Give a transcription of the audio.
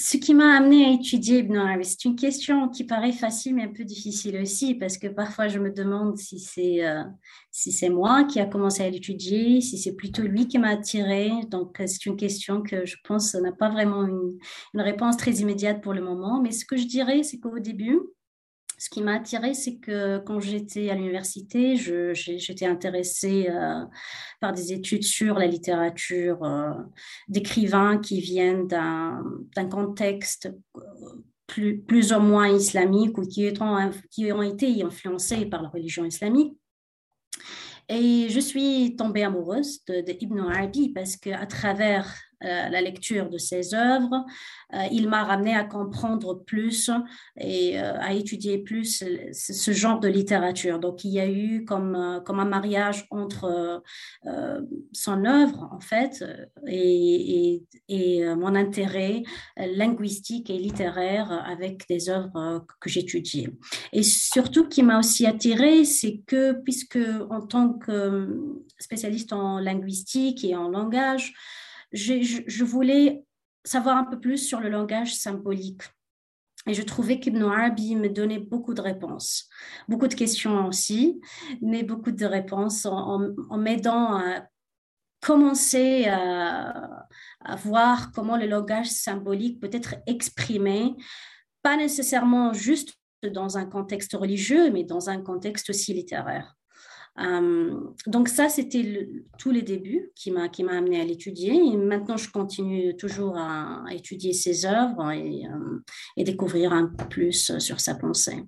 ce qui m'a amené à étudier Ibn Arabi, c'est une question qui paraît facile mais un peu difficile aussi parce que parfois je me demande si c'est euh, si c'est moi qui a commencé à l'étudier, si c'est plutôt lui qui m'a attiré. Donc c'est une question que je pense n'a pas vraiment une réponse très immédiate pour le moment. Mais ce que je dirais, c'est qu'au début, ce qui m'a attirée, c'est que quand j'étais à l'université, j'étais intéressée euh, par des études sur la littérature euh, d'écrivains qui viennent d'un contexte euh, plus, ou moins islamique ou qui qui ont été influencés par la religion islamique. Et je suis tombée amoureuse de, de Ibn Arabi parce qu'à travers la lecture de ses œuvres. Euh, il m'a ramené à comprendre plus et euh, à étudier plus ce genre de littérature. Donc, il y a eu comme, comme un mariage entre son œuvre, en fait, et, et, mon intérêt linguistique et littéraire avec des œuvres que j'étudiais. Et surtout, qui m'a aussi attiré, c'est que, puisque en tant que spécialiste en linguistique et en langage, je, voulais savoir un peu plus sur le langage symbolique. Et je trouvais qu'Ibn Arabi me donnait beaucoup de réponses, beaucoup de questions aussi, mais beaucoup de réponses en, m'aidant à commencer à, à, voir comment le langage symbolique peut être exprimé, pas nécessairement juste dans un contexte religieux, mais dans un contexte aussi littéraire. Euh, donc ça, c'était tous les débuts qui m'a qui m'a amené à l'étudier. Et maintenant, je continue toujours à, étudier ses œuvres et, euh, et, découvrir un peu plus sur sa pensée.